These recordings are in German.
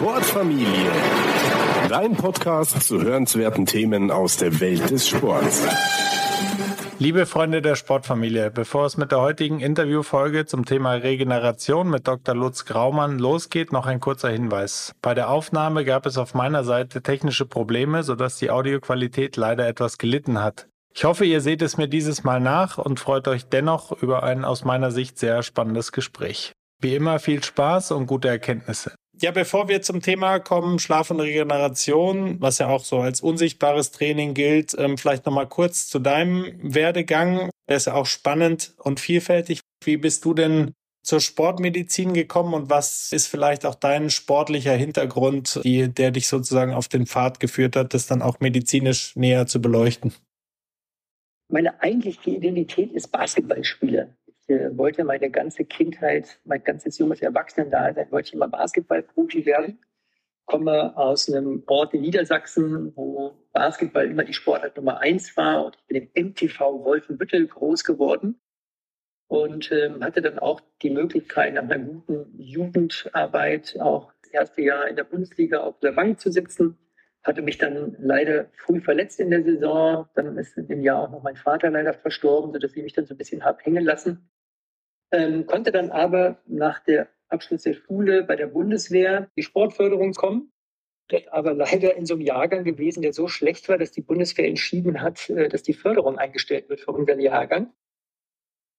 Sportfamilie. Dein Podcast zu hörenswerten Themen aus der Welt des Sports. Liebe Freunde der Sportfamilie, bevor es mit der heutigen Interviewfolge zum Thema Regeneration mit Dr. Lutz Graumann losgeht, noch ein kurzer Hinweis. Bei der Aufnahme gab es auf meiner Seite technische Probleme, sodass die Audioqualität leider etwas gelitten hat. Ich hoffe, ihr seht es mir dieses Mal nach und freut euch dennoch über ein aus meiner Sicht sehr spannendes Gespräch. Wie immer viel Spaß und gute Erkenntnisse. Ja, bevor wir zum Thema kommen, Schlaf und Regeneration, was ja auch so als unsichtbares Training gilt, ähm, vielleicht nochmal kurz zu deinem Werdegang. Der ist ja auch spannend und vielfältig. Wie bist du denn zur Sportmedizin gekommen und was ist vielleicht auch dein sportlicher Hintergrund, die, der dich sozusagen auf den Pfad geführt hat, das dann auch medizinisch näher zu beleuchten? Meine eigentliche Identität ist Basketballspieler äh, wollte meine ganze Kindheit, mein ganzes junges Erwachsenendasein, wollte ich immer Basketballprofi werden. Komme aus einem Ort in Niedersachsen, wo Basketball immer die Sportart Nummer eins war. Und ich bin im MTV Wolfenbüttel groß geworden und ähm, hatte dann auch die Möglichkeit, nach einer guten Jugendarbeit auch das erste Jahr in der Bundesliga auf der Bank zu sitzen. Hatte mich dann leider früh verletzt in der Saison. Dann ist in dem Jahr auch noch mein Vater leider verstorben, sodass ich mich dann so ein bisschen habe hängen lassen ähm, konnte dann aber nach der Abschluss der Schule bei der Bundeswehr die Sportförderung kommen. Dort aber leider in so einem Jahrgang gewesen, der so schlecht war, dass die Bundeswehr entschieden hat, äh, dass die Förderung eingestellt wird für unseren Jahrgang.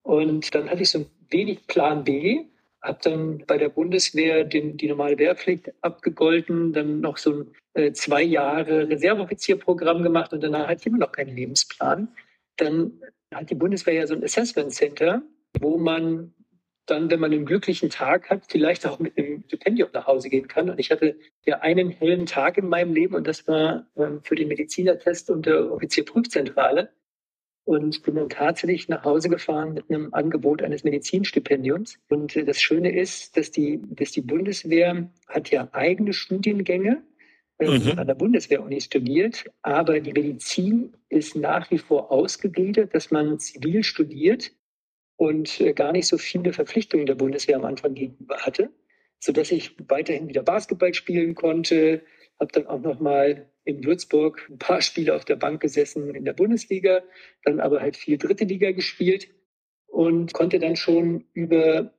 Und dann hatte ich so ein wenig Plan B, habe dann bei der Bundeswehr den, die normale Wehrpflicht abgegolten, dann noch so ein äh, zwei Jahre Reserveoffizierprogramm gemacht und danach hatte ich immer noch keinen Lebensplan. Dann hat die Bundeswehr ja so ein Assessment Center wo man dann, wenn man einen glücklichen Tag hat, vielleicht auch mit einem Stipendium nach Hause gehen kann. Und ich hatte ja einen hellen Tag in meinem Leben und das war ähm, für den Medizinertest und der Offizierprüfzentrale. Und bin dann tatsächlich nach Hause gefahren mit einem Angebot eines Medizinstipendiums. Und äh, das Schöne ist, dass die, dass die Bundeswehr hat ja eigene Studiengänge, äh, mhm. an der Bundeswehr-Uni studiert, aber die Medizin ist nach wie vor ausgegliedert, dass man zivil studiert und äh, gar nicht so viele Verpflichtungen der Bundeswehr am Anfang gegenüber hatte, sodass ich weiterhin wieder Basketball spielen konnte, habe dann auch noch mal in Würzburg ein paar Spiele auf der Bank gesessen in der Bundesliga, dann aber halt viel dritte Liga gespielt und konnte dann schon über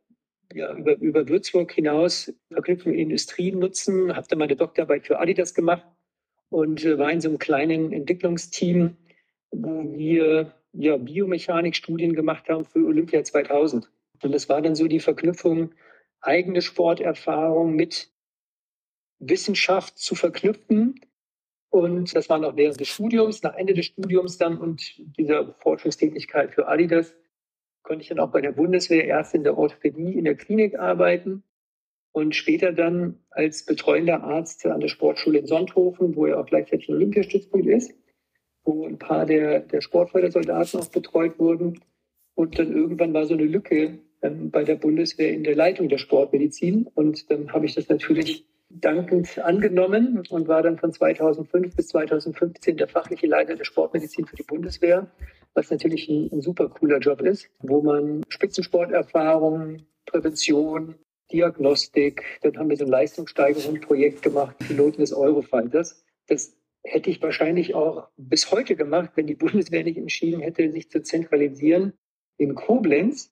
ja, über, über Würzburg hinaus Verknüpfung in Industrien nutzen, habe dann meine Doktorarbeit für Adidas gemacht und äh, war in so einem kleinen Entwicklungsteam, wo wir ja, Biomechanikstudien gemacht haben für Olympia 2000. Und das war dann so die Verknüpfung, eigene Sporterfahrung mit Wissenschaft zu verknüpfen. Und das war noch während des Studiums, nach Ende des Studiums dann und dieser Forschungstätigkeit für Adidas konnte ich dann auch bei der Bundeswehr erst in der Orthopädie in der Klinik arbeiten und später dann als betreuender Arzt an der Sportschule in Sonthofen, wo ja auch gleichzeitig ein Olympiastützpunkt ist wo ein paar der, der Sportfördersoldaten auch betreut wurden. Und dann irgendwann war so eine Lücke ähm, bei der Bundeswehr in der Leitung der Sportmedizin. Und dann habe ich das natürlich dankend angenommen und war dann von 2005 bis 2015 der fachliche Leiter der Sportmedizin für die Bundeswehr, was natürlich ein, ein super cooler Job ist, wo man Spitzensporterfahrung, Prävention, Diagnostik, dann haben wir so ein Leistungssteigerungsprojekt gemacht, Piloten des Eurofighters. Das hätte ich wahrscheinlich auch bis heute gemacht, wenn die Bundeswehr nicht entschieden hätte, sich zu zentralisieren in Koblenz.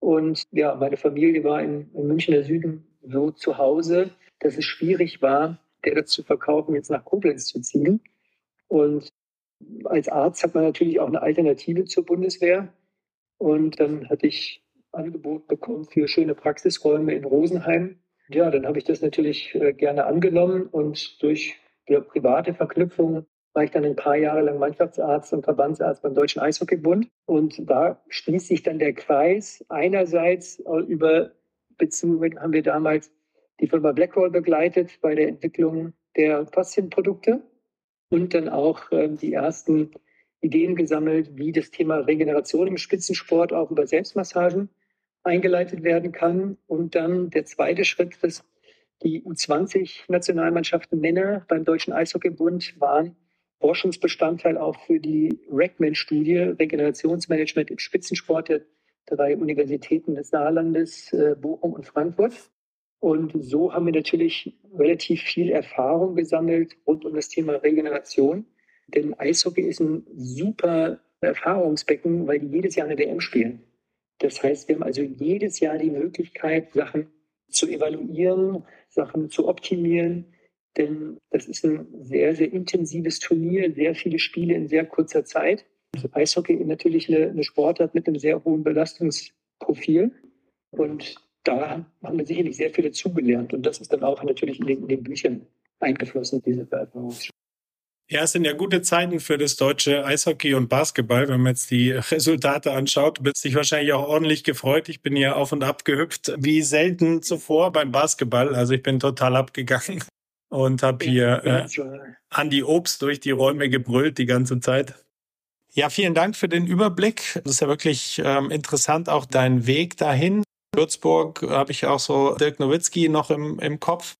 Und ja, meine Familie war in, in Münchner Süden so zu Hause, dass es schwierig war, der das zu verkaufen, jetzt nach Koblenz zu ziehen. Und als Arzt hat man natürlich auch eine Alternative zur Bundeswehr. Und dann hatte ich Angebot bekommen für schöne Praxisräume in Rosenheim. Ja, dann habe ich das natürlich äh, gerne angenommen und durch für private Verknüpfungen war ich dann ein paar Jahre lang Mannschaftsarzt und Verbandsarzt beim Deutschen Eishockeybund. Und da schließt sich dann der Kreis. Einerseits über Beziehungen haben wir damals die Firma Blackwall begleitet bei der Entwicklung der Faszienprodukte und dann auch äh, die ersten Ideen gesammelt, wie das Thema Regeneration im Spitzensport auch über Selbstmassagen eingeleitet werden kann. Und dann der zweite Schritt, das die U20-Nationalmannschaften Männer beim Deutschen Eishockeybund waren Forschungsbestandteil auch für die RECMAN-Studie Regenerationsmanagement im Spitzensport der drei Universitäten des Saarlandes, äh, Bochum und Frankfurt. Und so haben wir natürlich relativ viel Erfahrung gesammelt rund um das Thema Regeneration. Denn Eishockey ist ein super Erfahrungsbecken, weil die jedes Jahr eine WM spielen. Das heißt, wir haben also jedes Jahr die Möglichkeit, Sachen zu evaluieren, Sachen zu optimieren. Denn das ist ein sehr, sehr intensives Turnier, sehr viele Spiele in sehr kurzer Zeit. Also Eishockey ist natürlich eine, eine Sportart mit einem sehr hohen Belastungsprofil. Und da haben wir sicherlich sehr viel dazugelernt. Und das ist dann auch natürlich in den, in den Büchern eingeflossen, diese Veränderungen. Ja, es sind ja gute Zeiten für das deutsche Eishockey und Basketball, wenn man jetzt die Resultate anschaut. Bist dich wahrscheinlich auch ordentlich gefreut. Ich bin hier auf und ab gehüpft, wie selten zuvor beim Basketball. Also ich bin total abgegangen und habe hier äh, an die Obst durch die Räume gebrüllt die ganze Zeit. Ja, vielen Dank für den Überblick. Das ist ja wirklich ähm, interessant, auch dein Weg dahin. Würzburg habe ich auch so Dirk Nowitzki noch im, im Kopf.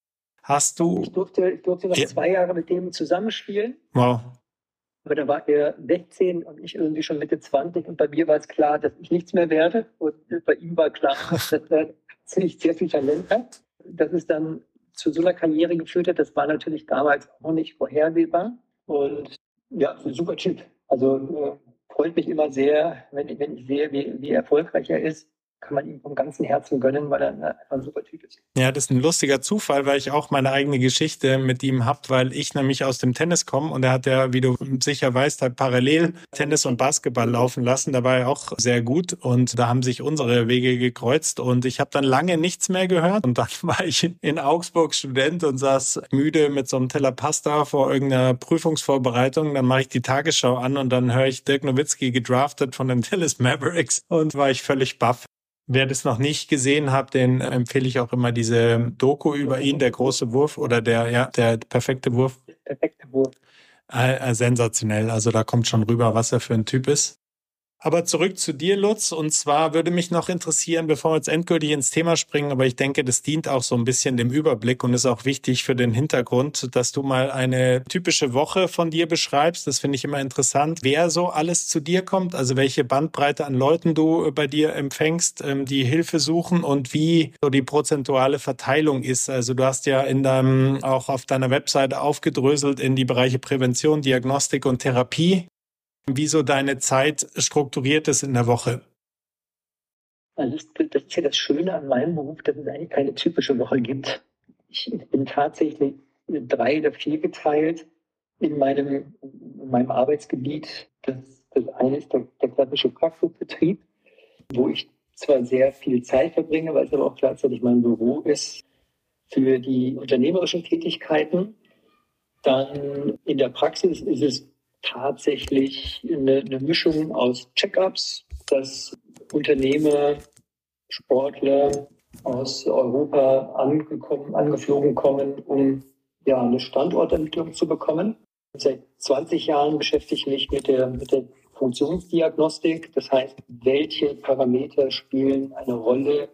Hast du. Ich durfte, ich durfte noch ja. zwei Jahre mit dem zusammenspielen. Wow. Aber da war er 16 und ich irgendwie schon Mitte 20 und bei mir war es klar, dass ich nichts mehr werde. Und bei ihm war klar, dass er ziemlich sehr viel Talent hat. Dass es dann zu so einer Karriere geführt hat, das war natürlich damals auch nicht vorhersehbar. Und ja, ein super Typ. Also äh, freut mich immer sehr, wenn, wenn ich sehe, wie, wie erfolgreich er ist kann man ihm vom ganzen Herzen gönnen, weil er einfach ein super Typ ist. Ja, das ist ein lustiger Zufall, weil ich auch meine eigene Geschichte mit ihm habe, weil ich nämlich aus dem Tennis komme und er hat ja, wie du sicher weißt, halt parallel Tennis und Basketball laufen lassen. Da war er auch sehr gut und da haben sich unsere Wege gekreuzt und ich habe dann lange nichts mehr gehört und dann war ich in Augsburg Student und saß müde mit so einem Teller Pasta vor irgendeiner Prüfungsvorbereitung. Dann mache ich die Tagesschau an und dann höre ich Dirk Nowitzki gedraftet von den Tennis Mavericks und war ich völlig baff. Wer das noch nicht gesehen hat, den empfehle ich auch immer diese Doku über ihn, der große Wurf oder der, ja, der perfekte Wurf. Perfekte Wurf. Äh, äh, sensationell. Also da kommt schon rüber, was er für ein Typ ist. Aber zurück zu dir, Lutz. Und zwar würde mich noch interessieren, bevor wir jetzt endgültig ins Thema springen, aber ich denke, das dient auch so ein bisschen dem Überblick und ist auch wichtig für den Hintergrund, dass du mal eine typische Woche von dir beschreibst. Das finde ich immer interessant. Wer so alles zu dir kommt, also welche Bandbreite an Leuten du bei dir empfängst, ähm, die Hilfe suchen und wie so die prozentuale Verteilung ist. Also du hast ja in deinem, auch auf deiner Webseite aufgedröselt in die Bereiche Prävention, Diagnostik und Therapie wie so deine Zeit strukturiert ist in der Woche? Also das ist ja das Schöne an meinem Beruf, dass es eigentlich keine typische Woche gibt. Ich bin tatsächlich drei oder vier geteilt in meinem, in meinem Arbeitsgebiet. Das, das eine ist der, der klassische Praxisbetrieb, wo ich zwar sehr viel Zeit verbringe, weil es aber auch gleichzeitig mein Büro ist für die unternehmerischen Tätigkeiten. Dann in der Praxis ist es tatsächlich eine, eine Mischung aus Check-ups, dass Unternehmer, Sportler aus Europa angekommen, angeflogen kommen, um ja, eine Standortermittlung zu bekommen. Seit 20 Jahren beschäftige ich mich mit der, mit der Funktionsdiagnostik. Das heißt, welche Parameter spielen eine Rolle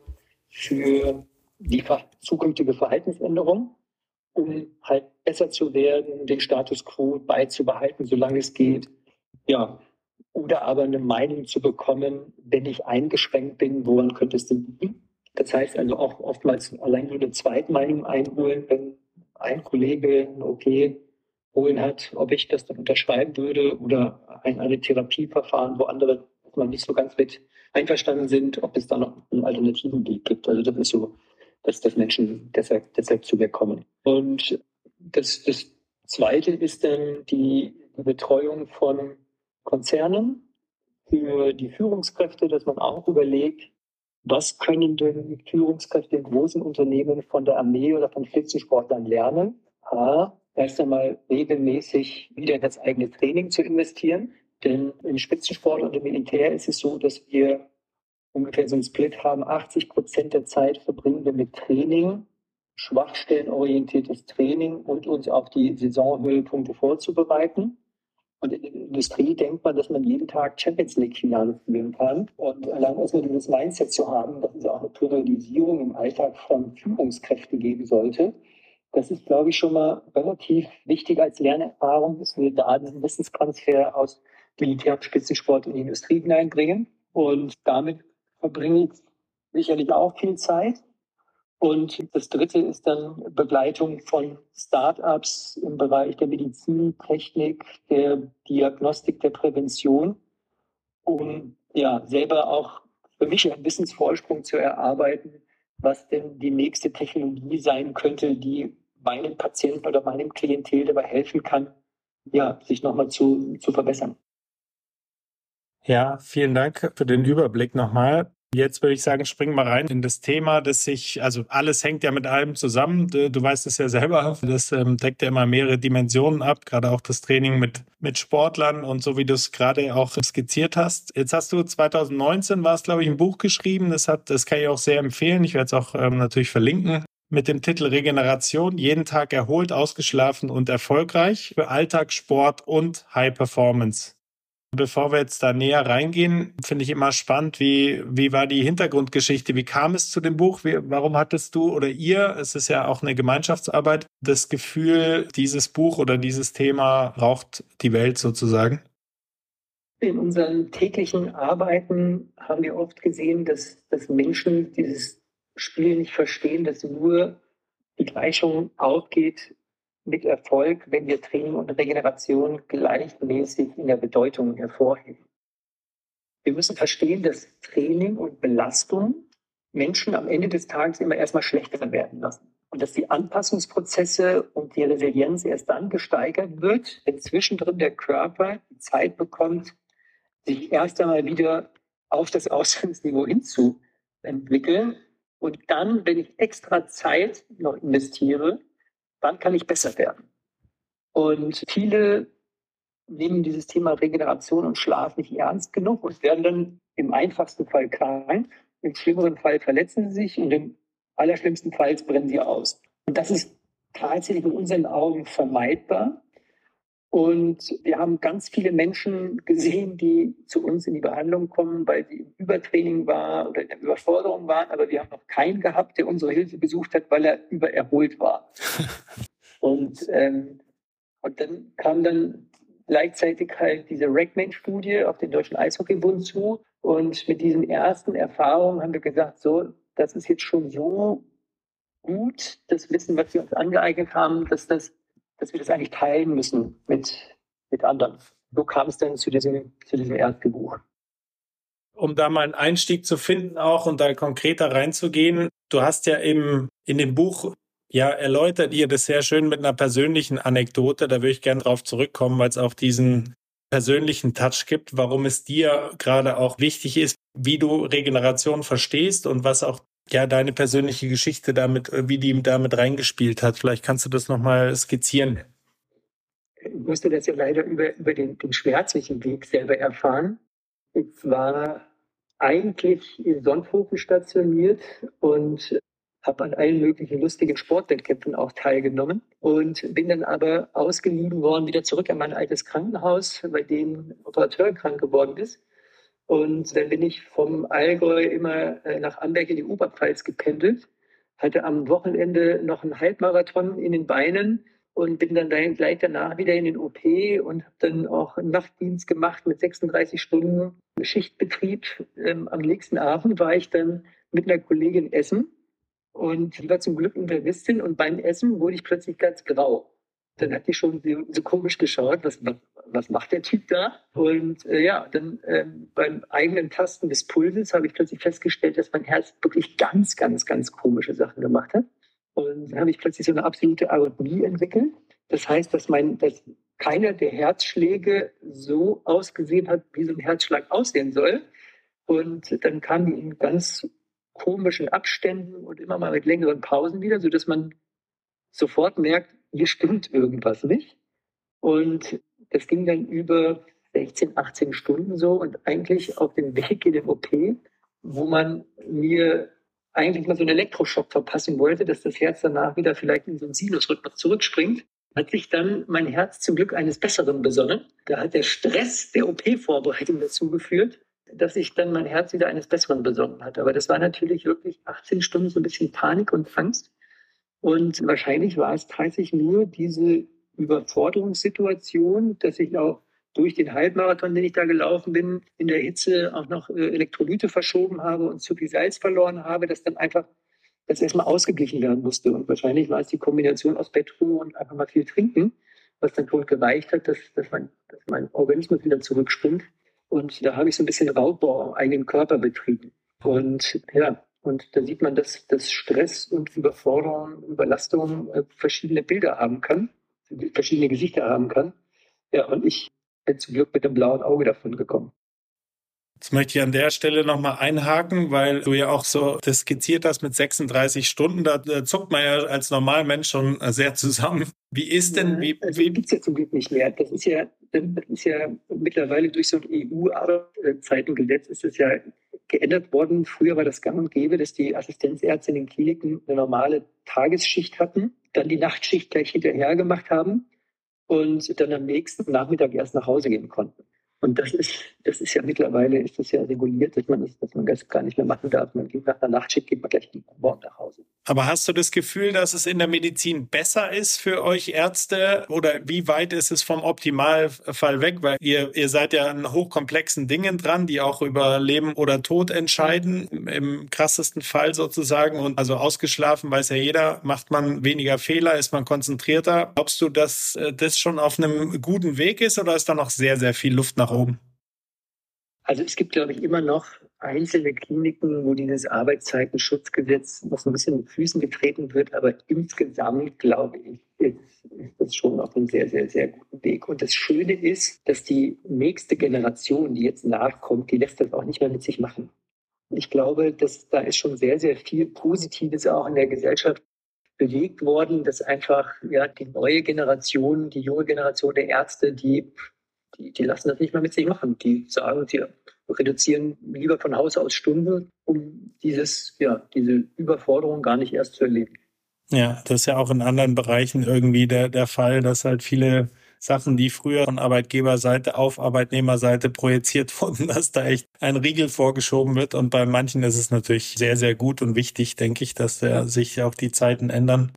für die zukünftige Verhaltensänderung? Um halt besser zu werden, den Status quo beizubehalten, solange es geht. Ja, oder aber eine Meinung zu bekommen, wenn ich eingeschränkt bin, woran könnte es denn liegen? Das heißt also auch oftmals allein nur eine Zweitmeinung einholen, wenn ein Kollege ein OK holen hat, ob ich das dann unterschreiben würde oder ein, eine Therapieverfahren, wo andere mal nicht so ganz mit einverstanden sind, ob es da noch einen alternativen Weg gibt. Also das ist so dass, dass Menschen deshalb, deshalb zu mir kommen. Und das, das Zweite ist dann die, Betreuung von Konzernen für die Führungskräfte, dass man auch überlegt, was können denn Führungskräfte in großen Unternehmen von der Armee oder von Spitzensportlern lernen? A, erst einmal regelmäßig wieder in das eigene Training zu investieren. Denn im Spitzensport und im Militär ist es so, dass wir ungefähr so einen Split haben. 80 Prozent der Zeit verbringen wir mit Training, schwachstellenorientiertes Training und uns auf die Saisonhöhepunkte vorzubereiten. Und in der Industrie denkt man, dass man jeden Tag Champions League-Finale spielen kann. Und allein erstmal dieses Mindset zu haben, dass es auch eine Priorisierung im Alltag von Führungskräften geben sollte, das ist, glaube ich, schon mal relativ wichtig als Lernerfahrung, dass wir da diesen Wissenstransfer aus Militär- und Spitzensport in die Industrie hineinbringen. Und damit verbringe ich sicherlich auch viel Zeit. Und das dritte ist dann Begleitung von Startups im Bereich der Medizin, Technik, der Diagnostik, der Prävention, um ja selber auch für mich einen Wissensvorsprung zu erarbeiten, was denn die nächste Technologie sein könnte, die meinem Patienten oder meinem Klientel dabei helfen kann, ja, sich nochmal zu, zu verbessern. Ja, vielen Dank für den Überblick nochmal. Jetzt würde ich sagen, springen wir rein in das Thema, das sich, also alles hängt ja mit allem zusammen. Du, du weißt es ja selber, das ähm, deckt ja immer mehrere Dimensionen ab, gerade auch das Training mit, mit Sportlern und so wie du es gerade auch skizziert hast. Jetzt hast du 2019 war es, glaube ich, ein Buch geschrieben. Das hat, das kann ich auch sehr empfehlen. Ich werde es auch ähm, natürlich verlinken mit dem Titel Regeneration, jeden Tag erholt, ausgeschlafen und erfolgreich für Alltag, Sport und High Performance. Bevor wir jetzt da näher reingehen, finde ich immer spannend, wie, wie war die Hintergrundgeschichte? Wie kam es zu dem Buch? Wie, warum hattest du oder ihr, es ist ja auch eine Gemeinschaftsarbeit, das Gefühl, dieses Buch oder dieses Thema braucht die Welt sozusagen? In unseren täglichen Arbeiten haben wir oft gesehen, dass, dass Menschen dieses Spiel nicht verstehen, dass nur die Gleichung aufgeht, mit Erfolg, wenn wir Training und Regeneration gleichmäßig in der Bedeutung hervorheben. Wir müssen verstehen, dass Training und Belastung Menschen am Ende des Tages immer erstmal schlechter werden lassen. Und dass die Anpassungsprozesse und die Resilienz erst dann gesteigert wird, wenn zwischendrin der Körper die Zeit bekommt, sich erst einmal wieder auf das Ausgangsniveau hinzuentwickeln. Und dann, wenn ich extra Zeit noch investiere, wann kann ich besser werden? Und viele nehmen dieses Thema Regeneration und Schlaf nicht ernst genug und werden dann im einfachsten Fall krank, im schlimmeren Fall verletzen sie sich und im allerschlimmsten Fall brennen sie aus. Und das ist tatsächlich in unseren Augen vermeidbar. Und wir haben ganz viele Menschen gesehen, die zu uns in die Behandlung kommen, weil sie im Übertraining waren oder in der Überforderung waren. Aber wir haben noch keinen gehabt, der unsere Hilfe besucht hat, weil er übererholt war. und, ähm, und dann kam dann gleichzeitig halt diese Rackman-Studie auf den Deutschen Eishockeybund zu. Und mit diesen ersten Erfahrungen haben wir gesagt, so, das ist jetzt schon so gut, das Wissen, was wir uns angeeignet haben, dass das dass wir das eigentlich teilen müssen mit, mit anderen. So kam es dann zu diesem, zu diesem Erstgebuch. Um da mal einen Einstieg zu finden auch und da konkreter reinzugehen, du hast ja im, in dem Buch ja erläutert ihr das sehr schön mit einer persönlichen Anekdote. Da würde ich gerne drauf zurückkommen, weil es auch diesen persönlichen Touch gibt, warum es dir gerade auch wichtig ist, wie du Regeneration verstehst und was auch ja, deine persönliche Geschichte damit, äh, wie die damit reingespielt hat. Vielleicht kannst du das nochmal skizzieren. Ich musste das ja leider über, über den, den schmerzlichen Weg selber erfahren. Ich war eigentlich in Sonnthofen stationiert und habe an allen möglichen lustigen Sportwettkämpfen auch teilgenommen und bin dann aber ausgeliehen worden wieder zurück an mein altes Krankenhaus, bei dem ein Operateur krank geworden ist. Und dann bin ich vom Allgäu immer äh, nach Amberg in die Oberpfalz gependelt, hatte am Wochenende noch einen Halbmarathon in den Beinen und bin dann gleich danach wieder in den OP und habe dann auch Nachtdienst gemacht mit 36 Stunden Schichtbetrieb. Ähm, am nächsten Abend war ich dann mit einer Kollegin essen und die war zum Glück Intervistin und beim Essen wurde ich plötzlich ganz grau dann hat die schon so, so komisch geschaut, was, was, macht der Typ da? Und äh, ja, dann äh, beim eigenen Tasten des Pulses habe ich plötzlich festgestellt, dass mein Herz wirklich ganz, ganz, ganz komische Sachen gemacht hat. Und dann habe ich plötzlich so eine absolute Arrhythmie entwickelt. Das heißt, dass mein, dass keiner der Herzschläge so ausgesehen hat, wie so ein Herzschlag aussehen soll. Und dann kamen die in ganz komischen Abständen und immer mal mit längeren Pausen wieder, sodass man sofort merkt, hier stimmt irgendwas nicht. Und das ging dann über 16, 18 Stunden so und eigentlich auf dem Weg in den OP, wo man mir eigentlich mal so einen Elektroschock verpassen wollte, dass das Herz danach wieder vielleicht in so einen Sinusrhythmus zurückspringt, hat sich dann mein Herz zum Glück eines Besseren besonnen. Da hat der Stress der OP-Vorbereitung dazu geführt, dass sich dann mein Herz wieder eines Besseren besonnen hat. Aber das war natürlich wirklich 18 Stunden so ein bisschen Panik und Angst. Und wahrscheinlich war es tatsächlich nur diese Überforderungssituation, dass ich auch durch den Halbmarathon, den ich da gelaufen bin, in der Hitze auch noch äh, Elektrolyte verschoben habe und zu viel Salz verloren habe, dass dann einfach das erstmal ausgeglichen werden musste. Und wahrscheinlich war es die Kombination aus Bettruhe und einfach mal viel trinken, was dann wohl gereicht hat, dass, dass, mein, dass mein Organismus wieder zurückspringt. Und da habe ich so ein bisschen Raubbau am eigenen Körper betrieben. Und ja, und da sieht man, dass, dass Stress und Überforderung, Überlastung äh, verschiedene Bilder haben kann, verschiedene Gesichter haben kann. Ja, und ich bin zum Glück mit dem blauen Auge davon gekommen. Jetzt möchte ich an der Stelle nochmal einhaken, weil du ja auch so das skizziert hast mit 36 Stunden. Da, da zuckt man ja als Normalmensch schon sehr zusammen. Wie ist denn, wie, also, wie gibt es ja zum Glück nicht mehr. Das ist ja, das ist ja mittlerweile durch so ein EU-Arbeitszeitengesetz ist es ja geändert worden. Früher war das gang und gäbe, dass die Assistenzärzte in den Kliniken eine normale Tagesschicht hatten, dann die Nachtschicht gleich hinterher gemacht haben und dann am nächsten Nachmittag erst nach Hause gehen konnten. Und das ist, das ist ja mittlerweile ist das ja reguliert, dass man das, dass man das gar nicht mehr machen darf. Man geht nach einer Nachtschicht, geht man gleich morgen nach Hause. Aber hast du das Gefühl, dass es in der Medizin besser ist für euch Ärzte oder wie weit ist es vom Optimalfall weg? Weil ihr, ihr seid ja an hochkomplexen Dingen dran, die auch über Leben oder Tod entscheiden, im krassesten Fall sozusagen. Und also ausgeschlafen weiß ja jeder, macht man weniger Fehler, ist man konzentrierter. Glaubst du, dass äh, das schon auf einem guten Weg ist oder ist da noch sehr, sehr viel Luft nach oben? Also es gibt, glaube ich, immer noch einzelne Kliniken, wo dieses Arbeitszeitenschutzgesetz noch so ein bisschen mit Füßen getreten wird, aber insgesamt, glaube ich, ist, ist das schon auf einem sehr, sehr, sehr guten Weg. Und das Schöne ist, dass die nächste Generation, die jetzt nachkommt, die lässt das auch nicht mehr mit sich machen. Ich glaube, dass da ist schon sehr, sehr viel Positives auch in der Gesellschaft bewegt worden, dass einfach ja, die neue Generation, die junge Generation der Ärzte, die die, die lassen das nicht mehr mit sich machen. Die sagen, sie reduzieren lieber von Haus aus Stunden, um dieses, ja, diese Überforderung gar nicht erst zu erleben. Ja, das ist ja auch in anderen Bereichen irgendwie der, der Fall, dass halt viele Sachen, die früher von Arbeitgeberseite auf Arbeitnehmerseite projiziert wurden, dass da echt ein Riegel vorgeschoben wird. Und bei manchen ist es natürlich sehr, sehr gut und wichtig, denke ich, dass da sich auch die Zeiten ändern.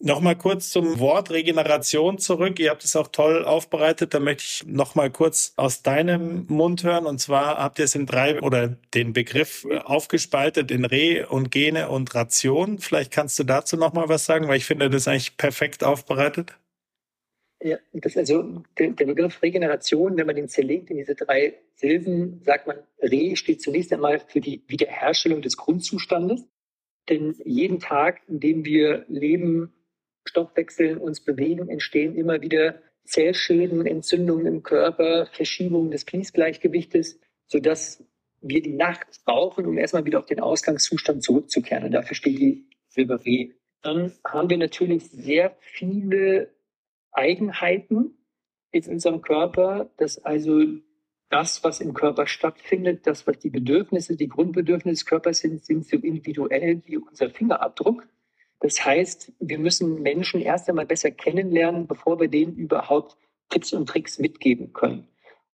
Nochmal kurz zum Wort Regeneration zurück. Ihr habt es auch toll aufbereitet. Da möchte ich nochmal kurz aus deinem Mund hören. Und zwar habt ihr es in drei oder den Begriff aufgespaltet in Re und Gene und Ration. Vielleicht kannst du dazu nochmal was sagen, weil ich finde das eigentlich perfekt aufbereitet. Ja, das also der, der Begriff Regeneration, wenn man den zerlegt in diese drei Silben, sagt man, Re steht zunächst einmal für die Wiederherstellung des Grundzustandes. Denn jeden Tag, in dem wir leben, Stoffwechsel uns bewegen, entstehen immer wieder Zellschäden, Entzündungen im Körper, Verschiebungen des Fließgleichgewichtes, sodass wir die Nacht brauchen, um erstmal wieder auf den Ausgangszustand zurückzukehren. Und dafür steht die Silber W. Dann haben wir natürlich sehr viele Eigenheiten in unserem Körper, dass also das, was im Körper stattfindet, das, was die Bedürfnisse, die Grundbedürfnisse des Körpers sind, sind so individuell wie unser Fingerabdruck. Das heißt, wir müssen Menschen erst einmal besser kennenlernen, bevor wir denen überhaupt Tipps und Tricks mitgeben können.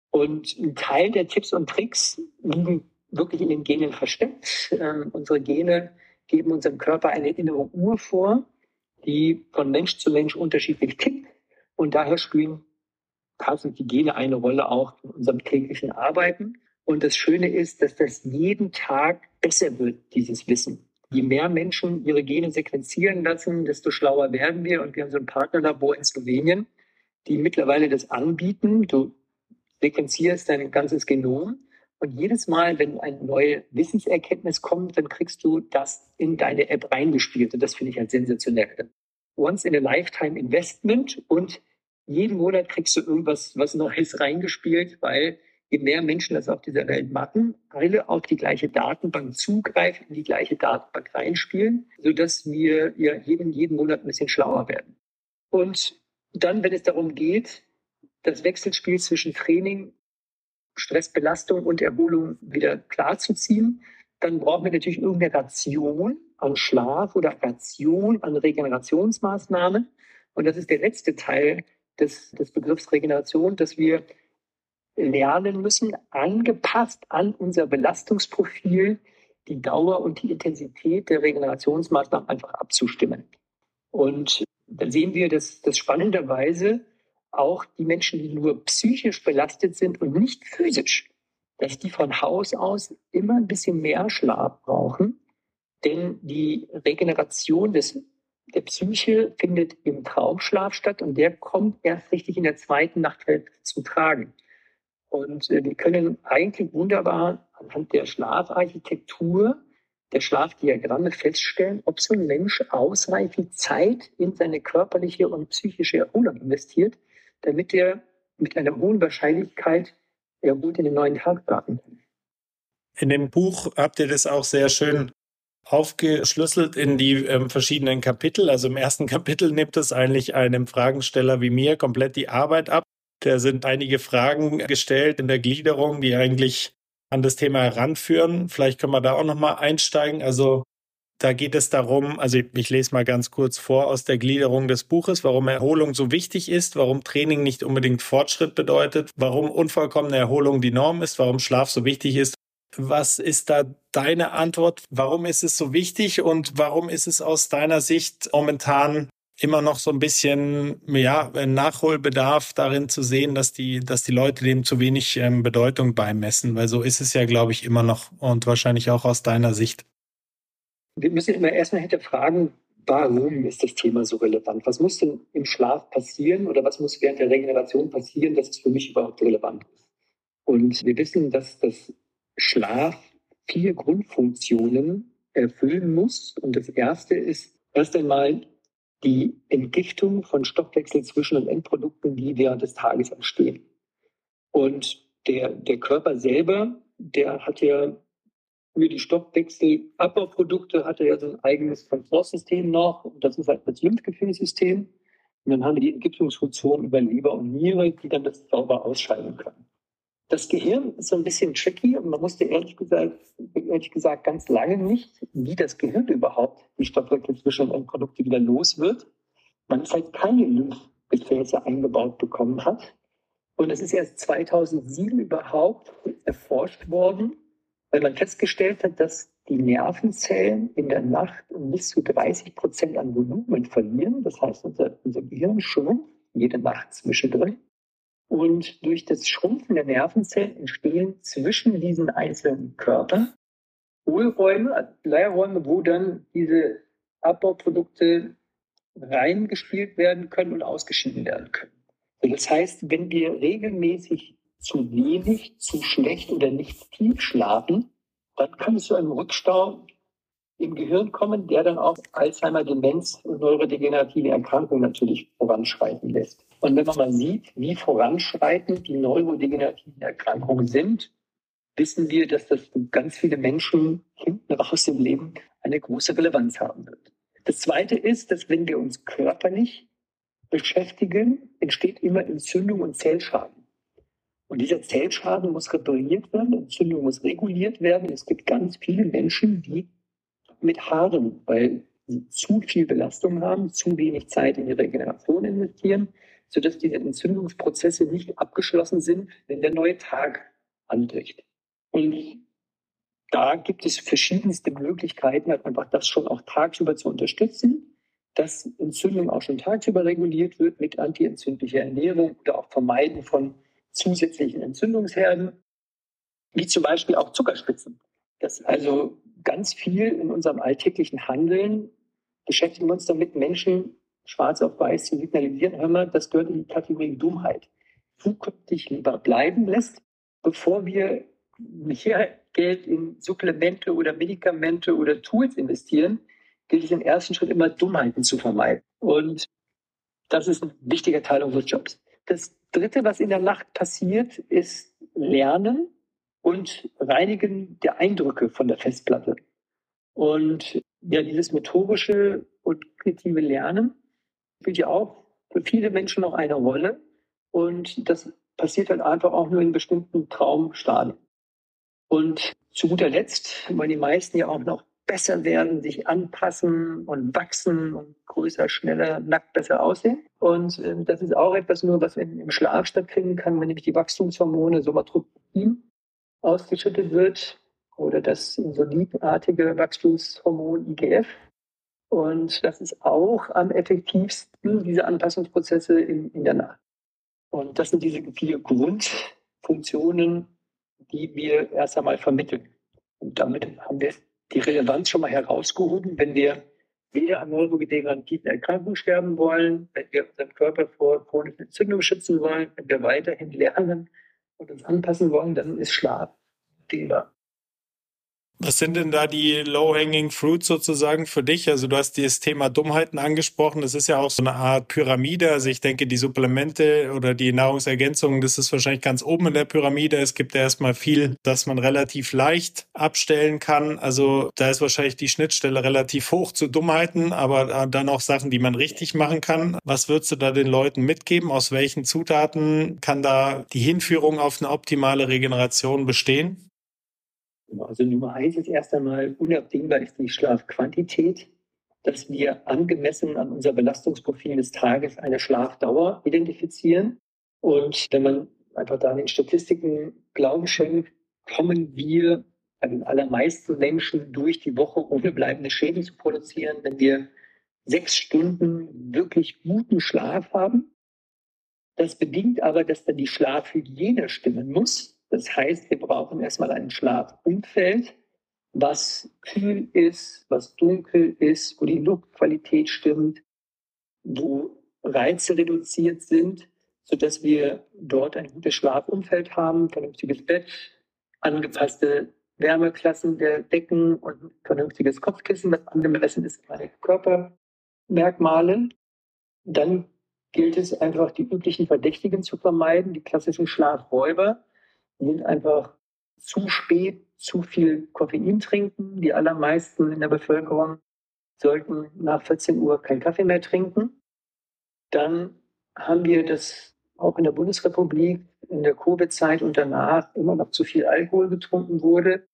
Und ein Teil der Tipps und Tricks liegen wirklich in den Genen versteckt. Ähm, unsere Gene geben unserem Körper eine innere Uhr vor, die von Mensch zu Mensch unterschiedlich tickt. Und daher spielen tatsächlich die Gene eine Rolle auch in unserem täglichen Arbeiten. Und das Schöne ist, dass das jeden Tag besser wird, dieses Wissen je mehr Menschen ihre Gene sequenzieren lassen, desto schlauer werden wir. Und wir haben so ein Partnerlabor in Slowenien, die mittlerweile das anbieten. Du sequenzierst dein ganzes Genom und jedes Mal, wenn eine neue Wissenserkenntnis kommt, dann kriegst du das in deine App reingespielt. Und das finde ich halt sensationell. Once in a Lifetime Investment und jeden Monat kriegst du irgendwas was Neues reingespielt, weil je mehr Menschen das auf dieser Welt machen, alle auf die gleiche Datenbank zugreifen, in die gleiche Datenbank reinspielen, sodass wir ja jeden, jeden Monat ein bisschen schlauer werden. Und dann, wenn es darum geht, das Wechselspiel zwischen Training, Stressbelastung und Erholung wieder klarzuziehen, dann brauchen wir natürlich irgendeine Ration an Schlaf oder Ration an Regenerationsmaßnahmen. Und das ist der letzte Teil des, des Begriffs Regeneration, dass wir lernen müssen, angepasst an unser Belastungsprofil die Dauer und die Intensität der Regenerationsmaßnahmen einfach abzustimmen. Und da sehen wir, dass, dass spannenderweise auch die Menschen, die nur psychisch belastet sind und nicht physisch, dass die von Haus aus immer ein bisschen mehr Schlaf brauchen, denn die Regeneration des, der Psyche findet im Traumschlaf statt und der kommt erst richtig in der zweiten Nachthälfte zum Tragen. Und äh, wir können eigentlich wunderbar anhand der Schlafarchitektur, der Schlafdiagramme feststellen, ob so ein Mensch ausreichend Zeit in seine körperliche und psychische Erholung investiert, damit er mit einer hohen Wahrscheinlichkeit erholt in den neuen Tag starten kann. In dem Buch habt ihr das auch sehr schön aufgeschlüsselt in die ähm, verschiedenen Kapitel. Also im ersten Kapitel nimmt es eigentlich einem Fragensteller wie mir komplett die Arbeit ab. Da sind einige Fragen gestellt in der Gliederung, die eigentlich an das Thema heranführen. Vielleicht können wir da auch nochmal einsteigen. Also da geht es darum, also ich, lese mal ganz kurz vor aus der Gliederung des Buches, warum Erholung so wichtig ist, warum Training nicht unbedingt Fortschritt bedeutet, warum unvollkommene Erholung die Norm ist, warum Schlaf so wichtig ist. Was ist da deine Antwort? Warum ist es so wichtig und warum ist es aus deiner Sicht momentan immer noch so ein bisschen ja, Nachholbedarf darin zu sehen, dass die, dass die Leute dem zu wenig ähm, Bedeutung beimessen, weil so ist es ja, glaube ich, immer noch und wahrscheinlich auch aus deiner Sicht. Wir müssen immer erstmal hinterfragen, warum ist das Thema so relevant? Was muss denn im Schlaf passieren oder was muss während der Regeneration passieren, dass es für mich überhaupt relevant ist? Und wir wissen, dass das Schlaf vier Grundfunktionen erfüllen muss. Und das erste ist erst einmal die Entgiftung von Stoffwechselzwischen- und Endprodukten, die während des Tages entstehen. Und der, der Körper selber, der hat ja für die Stoffwechselabbauprodukte hat er ja so ein eigenes Transportsystem noch. Und das ist halt das Lymphgefäßsystem. Und dann haben wir die Entgiftungsfunktion über Leber und Niere, die dann das sauber ausscheiden können. Das Gehirn ist so ein bisschen tricky und man wusste ehrlich gesagt, ehrlich gesagt ganz lange nicht, wie das Gehirn überhaupt die Stoffwechselzwischen- und Produkte wieder los wird. Man ist halt keine Lymphgefäße eingebaut bekommen hat. Und es ist erst 2007 überhaupt erforscht worden, weil man festgestellt hat, dass die Nervenzellen in der Nacht bis zu 30 Prozent an Volumen verlieren. Das heißt, unser, unser Gehirn schrumpft jede Nacht zwischendrin. Und durch das Schrumpfen der Nervenzellen entstehen zwischen diesen einzelnen Körpern Hohlräume, Leerräume, wo dann diese Abbauprodukte reingespielt werden können und ausgeschieden werden können. Das heißt, wenn wir regelmäßig zu wenig, zu schlecht oder nicht tief schlafen, dann kann es zu einem Rückstau im Gehirn kommen, der dann auch Alzheimer, Demenz und neurodegenerative Erkrankungen natürlich voranschreiten lässt. Und wenn man mal sieht, wie voranschreitend die neurodegenerativen Erkrankungen sind, wissen wir, dass das für ganz viele Menschen hinten raus im Leben eine große Relevanz haben wird. Das Zweite ist, dass wenn wir uns körperlich beschäftigen, entsteht immer Entzündung und Zellschaden. Und dieser Zellschaden muss repariert werden, Entzündung muss reguliert werden. Es gibt ganz viele Menschen, die mit Haaren, weil sie zu viel Belastung haben, zu wenig Zeit in die Regeneration investieren, sodass diese Entzündungsprozesse nicht abgeschlossen sind, wenn der neue Tag anbricht. Und da gibt es verschiedenste Möglichkeiten, einfach das schon auch tagsüber zu unterstützen, dass Entzündung auch schon tagsüber reguliert wird mit antientzündlicher Ernährung oder auch Vermeiden von zusätzlichen Entzündungsherden, wie zum Beispiel auch Zuckerspitzen. Das also ganz viel in unserem alltäglichen Handeln beschäftigen wir uns damit, Menschen schwarz auf weiß zu signalisieren, hör mal, das gehört in die Kategorie Dummheit. Zukünftig lieber bleiben lässt, bevor wir mehr Geld in Supplemente oder Medikamente oder Tools investieren, gilt es im ersten Schritt immer Dummheiten zu vermeiden. Und das ist ein wichtiger Teil unseres Jobs. Das Dritte, was in der Nacht passiert, ist Lernen und Reinigen der Eindrücke von der Festplatte. Und ja, dieses methodische und kreative Lernen spielt ja auch für viele Menschen noch eine Rolle. Und das passiert halt einfach auch nur in bestimmten Traumstadien. Und zu guter Letzt wollen die meisten ja auch noch besser werden, sich anpassen und wachsen und größer, schneller, nackt besser aussehen. Und äh, das ist auch etwas nur, was im, im Schlaf stattfinden kann, wenn nämlich die Wachstumshormone Somatropin ausgeschüttet wird oder das insulinartige Wachstumshormon IGF. Und das ist auch am effektivsten, diese Anpassungsprozesse in, in der Nacht. Und das sind diese vier Grundfunktionen, die wir erst einmal vermitteln. Und damit haben wir die Relevanz schon mal herausgehoben, wenn wir weder an neurodegenerativen Erkrankungen sterben wollen, wenn wir unseren Körper vor chronischer Entzündung schützen wollen, wenn wir weiterhin lernen und uns anpassen wollen, dann ist Schlaf Thema. Was sind denn da die low-hanging fruits sozusagen für dich? Also du hast dieses Thema Dummheiten angesprochen. Das ist ja auch so eine Art Pyramide. Also ich denke, die Supplemente oder die Nahrungsergänzungen, das ist wahrscheinlich ganz oben in der Pyramide. Es gibt ja erstmal viel, das man relativ leicht abstellen kann. Also da ist wahrscheinlich die Schnittstelle relativ hoch zu Dummheiten, aber dann auch Sachen, die man richtig machen kann. Was würdest du da den Leuten mitgeben? Aus welchen Zutaten kann da die Hinführung auf eine optimale Regeneration bestehen? Genau, also Nummer eins ist erst einmal unabdingbar ist die Schlafquantität, dass wir angemessen an unser Belastungsprofil des Tages eine Schlafdauer identifizieren. Und wenn man einfach da den Statistiken Glauben schenkt, kommen wir bei den allermeisten Menschen durch die Woche ohne bleibende Schäden zu produzieren, wenn wir sechs Stunden wirklich guten Schlaf haben. Das bedingt aber, dass dann die Schlafhygiene stimmen muss. Das heißt, wir brauchen erstmal ein Schlafumfeld, was kühl ist, was dunkel ist, wo die Luftqualität stimmt, wo Reize reduziert sind, sodass wir dort ein gutes Schlafumfeld haben, vernünftiges Bett, angepasste Wärmeklassen der Decken und vernünftiges Kopfkissen, das angemessen ist an Körpermerkmale. Dann gilt es einfach, die üblichen Verdächtigen zu vermeiden, die klassischen Schlafräuber sind einfach zu spät zu viel Koffein trinken. Die allermeisten in der Bevölkerung sollten nach 14 Uhr keinen Kaffee mehr trinken. Dann haben wir das auch in der Bundesrepublik in der Covid-Zeit und danach immer noch zu viel Alkohol getrunken wurde.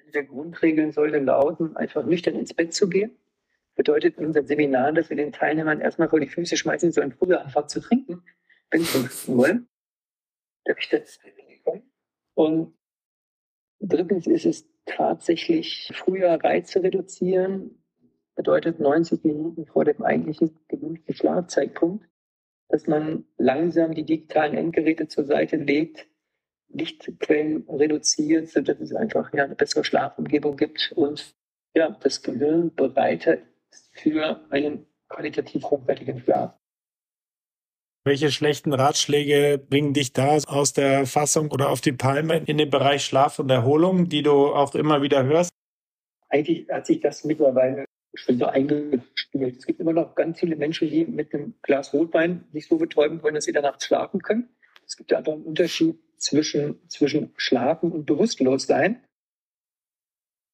Eine der Grundregeln sollte lauten, einfach nüchtern ins Bett zu gehen. Bedeutet in unserem Seminar, dass wir den Teilnehmern erstmal vor die Füße schmeißen sollen, früher anfangen zu trinken, wenn sie wollen. Das und drittens ist es tatsächlich früher Reize reduzieren, bedeutet 90 Minuten vor dem eigentlichen gewünschten Schlafzeitpunkt, dass man langsam die digitalen Endgeräte zur Seite legt, Lichtquellen reduziert, sodass es einfach ja, eine bessere Schlafumgebung gibt und ja, das Gehirn bereiter ist für einen qualitativ hochwertigen Schlaf. Welche schlechten Ratschläge bringen dich da aus der Fassung oder auf die Palme in den Bereich Schlaf und Erholung, die du auch immer wieder hörst? Eigentlich hat sich das mittlerweile schon so eingespielt. Es gibt immer noch ganz viele Menschen, die mit einem Glas Rotwein nicht so betäuben wollen, dass sie danach schlafen können. Es gibt einfach einen Unterschied zwischen, zwischen Schlafen und Bewusstlossein.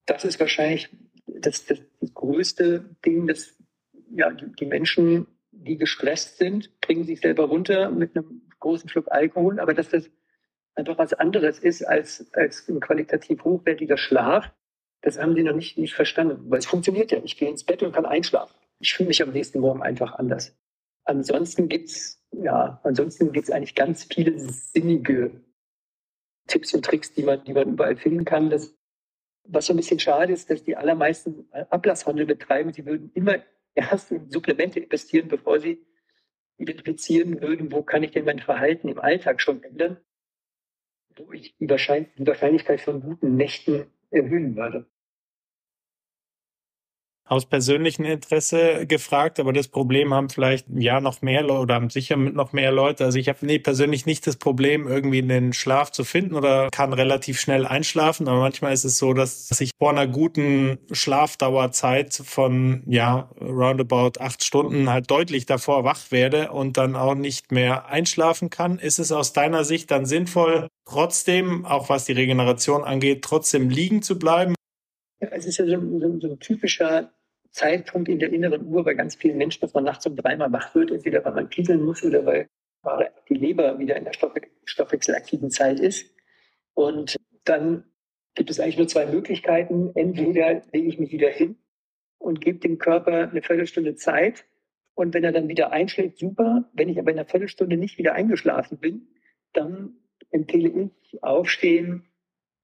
Das ist wahrscheinlich das, das, das größte Ding, das ja, die, die Menschen die gestresst sind, bringen sich selber runter mit einem großen Schluck Alkohol, aber dass das einfach was anderes ist als, als ein qualitativ hochwertiger Schlaf, das haben sie noch nicht, nicht verstanden, weil es funktioniert ja. Ich gehe ins Bett und kann einschlafen. Ich fühle mich am nächsten Morgen einfach anders. Ansonsten gibt's ja, ansonsten gibt's eigentlich ganz viele sinnige Tipps und Tricks, die man, die man überall finden kann. Das, was so ein bisschen schade ist, dass die allermeisten Ablasshandel betreiben, sie würden immer erst in Supplemente investieren, bevor sie identifizieren würden, wo kann ich denn mein Verhalten im Alltag schon ändern, wo ich die, Wahrscheinlichkeit von guten Nächten erhöhen würde aus persönlichem Interesse gefragt, aber das Problem haben vielleicht ja noch mehr Leute oder haben sicher noch mehr Leute. Also ich habe nee, persönlich nicht das Problem, irgendwie einen Schlaf zu finden oder kann relativ schnell einschlafen. Aber manchmal ist es so, dass ich vor einer guten Schlafdauerzeit von ja roundabout acht Stunden halt deutlich davor wach werde und dann auch nicht mehr einschlafen kann. Ist es aus deiner Sicht dann sinnvoll, trotzdem, auch was die Regeneration angeht, trotzdem liegen zu bleiben? Es ist ja so, so, so ein typischer Zeitpunkt in der inneren Uhr bei ganz vielen Menschen, dass man nachts um dreimal wach wird, entweder weil man pieseln muss oder weil die Leber wieder in der stoffwechselaktiven Zeit ist. Und dann gibt es eigentlich nur zwei Möglichkeiten. Entweder lege ich mich wieder hin und gebe dem Körper eine Viertelstunde Zeit. Und wenn er dann wieder einschläft, super. Wenn ich aber in einer Viertelstunde nicht wieder eingeschlafen bin, dann empfehle ich aufstehen,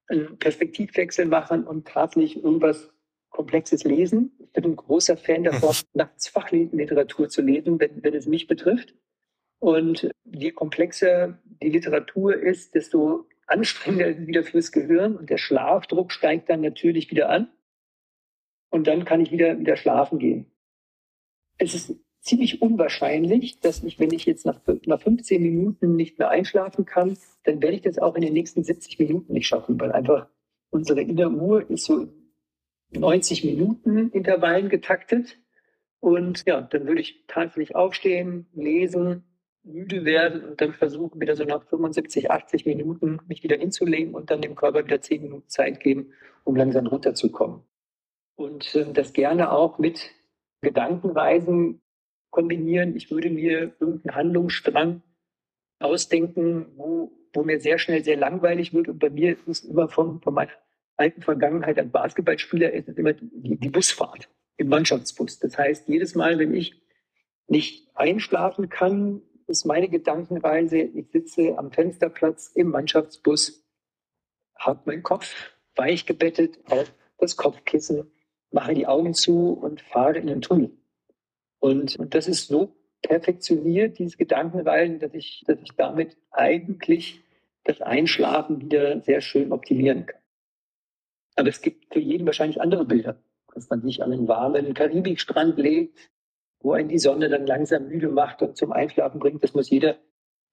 einen Perspektivwechsel machen und tatsächlich irgendwas komplexes Lesen. Ich bin ein großer Fan davon, nachts Fachliteratur zu lesen, wenn, wenn es mich betrifft. Und je komplexer die Literatur ist, desto anstrengender ist es wieder fürs Gehirn und der Schlafdruck steigt dann natürlich wieder an. und dann kann ich wieder, wieder schlafen gehen. Es ist ziemlich unwahrscheinlich, dass ich, wenn ich jetzt nach, nach 15 Minuten nicht mehr einschlafen kann, dann werde ich das auch in den nächsten 70 Minuten nicht schaffen, weil einfach unsere innere Uhr ist so 90 Minuten Intervallen getaktet. Und ja, dann würde ich tatsächlich aufstehen, lesen, müde werden und dann versuchen, wieder so nach 75, 80 Minuten mich wieder hinzulegen und dann dem Körper wieder 10 Minuten Zeit geben, um langsam runterzukommen. Und äh, das gerne auch mit Gedankenreisen kombinieren. Ich würde mir irgendeinen Handlungsstrang ausdenken, wo, wo mir sehr schnell sehr langweilig wird. Und bei mir ist es immer von, von meiner alten Vergangenheit als Basketballspieler ist es immer die, Busfahrt im Mannschaftsbus. Das heißt, jedes Mal, wenn ich nicht einschlafen kann, ist meine Gedankenreise, ich sitze am Fensterplatz im Mannschaftsbus, habe meinen Kopf weich gebettet auf das Kopfkissen, mache die Augen zu und fahre in den Tunnel. Und, und das ist so perfektioniert, dieses Gedankenreisen, dass ich, dass ich damit eigentlich das Einschlafen wieder sehr schön optimieren kann. Aber es gibt für jeden wahrscheinlich andere Bilder, dass man sich an einen warmen Karibikstrand legt, wo einen die Sonne dann langsam müde macht und zum Einschlafen bringt. Das muss jeder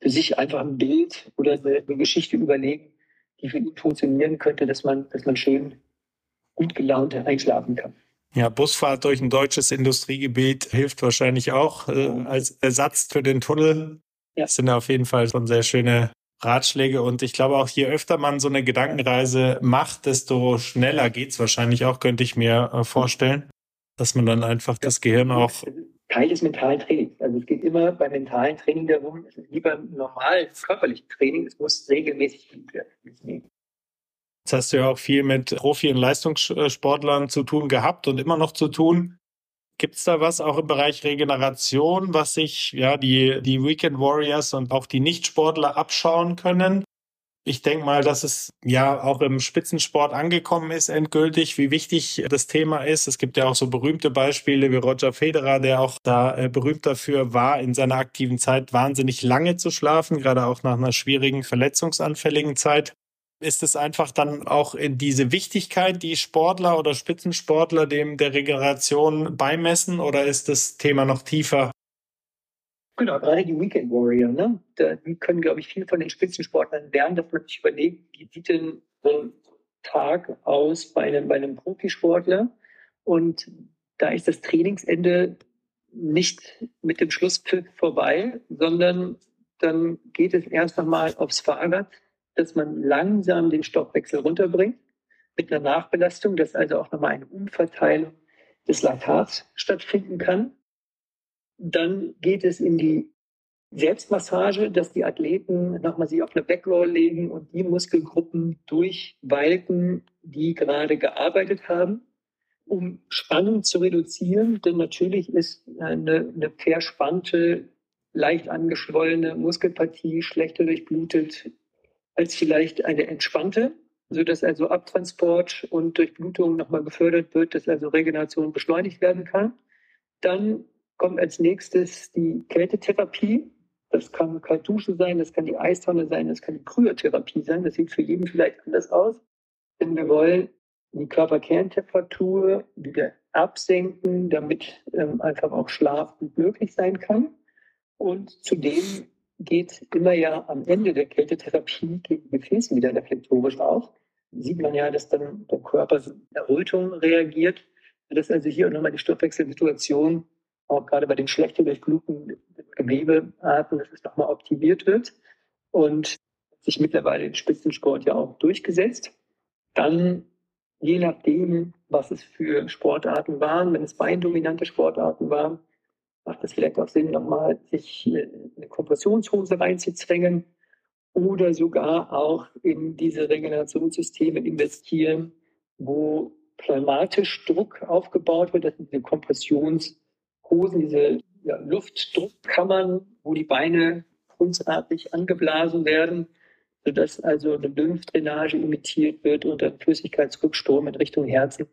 für sich einfach ein Bild oder eine, Geschichte überlegen, die für ihn funktionieren könnte, dass man, dass man schön gut gelaunt einschlafen kann. Ja, Busfahrt durch ein deutsches Industriegebiet hilft wahrscheinlich auch äh, als Ersatz für den Tunnel. Ja. Das sind auf jeden Fall schon sehr schöne Ratschläge. Und ich glaube auch, je öfter man so eine Gedankenreise macht, desto schneller geht's wahrscheinlich auch, könnte ich mir äh, vorstellen, dass man dann einfach das Gehirn auch. Teil des mentalen Trainings. Also es geht immer beim mentalen Training darum, es ist wie beim normalen körperlichen Training, es muss regelmäßig geübt werden. Jetzt hast du ja auch viel mit Profi- und Leistungssportlern zu tun gehabt und immer noch zu tun. Gibt es da was auch im Bereich Regeneration, was sich ja die, die Weekend Warriors und auch die Nichtsportler abschauen können? Ich denke mal, dass es ja auch im Spitzensport angekommen ist, endgültig, wie wichtig das Thema ist. Es gibt ja auch so berühmte Beispiele wie Roger Federer, der auch da äh, berühmt dafür war, in seiner aktiven Zeit wahnsinnig lange zu schlafen, gerade auch nach einer schwierigen, verletzungsanfälligen Zeit ist es einfach dann auch in diese Wichtigkeit, die Sportler oder Spitzensportler dem der Regeneration beimessen oder ist das Thema noch tiefer? Genau, gerade die Weekend Warrior, ne? die können, glaube ich, viel von den Spitzensportlern lernen, dass man sich überlegt, wie sieht denn so ein Tag aus bei einem, bei einem Profisportler? Und da ist das Trainingsende nicht mit dem Schlusspfiff vorbei, sondern dann geht es erst einmal aufs Fahrrad dass man langsam den Stoffwechsel runterbringt mit einer Nachbelastung, dass also auch nochmal eine Umverteilung des Laktats stattfinden kann. Dann geht es in die Selbstmassage, dass die Athleten nochmal sich auf eine Backroll legen und die Muskelgruppen durchwalken, die gerade gearbeitet haben, um Spannung zu reduzieren. Denn natürlich ist eine, eine verspannte, leicht angeschwollene Muskelpartie schlechter durchblutet, als vielleicht eine entspannte, sodass also Abtransport und Durchblutung nochmal gefördert wird, dass also Regeneration beschleunigt werden kann. Dann kommt als nächstes die Kältetherapie. Das kann Kaltdusche sein, das kann die Eistonne sein, das kann die Kryotherapie sein. Das sieht für jeden vielleicht anders aus. Denn wir wollen die Körperkerntemperatur wieder absenken, damit ähm, einfach auch Schlaf gut möglich sein kann. Und zudem geht immer ja am Ende der Kältetherapie gegen die Gefäße wieder reflektorisch auf. Sieht man ja, dass dann der Körper Errötung reagiert, dass also hier nochmal die Stoffwechselsituation, auch gerade bei den schlechten durchblutenden Gewebearten, dass es nochmal optimiert wird und sich mittlerweile im Spitzensport ja auch durchgesetzt. Dann, je nachdem, was es für Sportarten waren, wenn es beindominante Sportarten waren, macht es vielleicht auch Sinn, nochmal sich eine Kompressionshose reinzuzwängen oder sogar auch in diese Regenerationssysteme investieren, wo pneumatisch Druck aufgebaut wird. Das sind diese Kompressionshosen, diese ja, Luftdruckkammern, wo die Beine kunstartig angeblasen werden, sodass also eine Lymphdrainage imitiert wird und ein Flüssigkeitsrückstrom in Richtung Herzen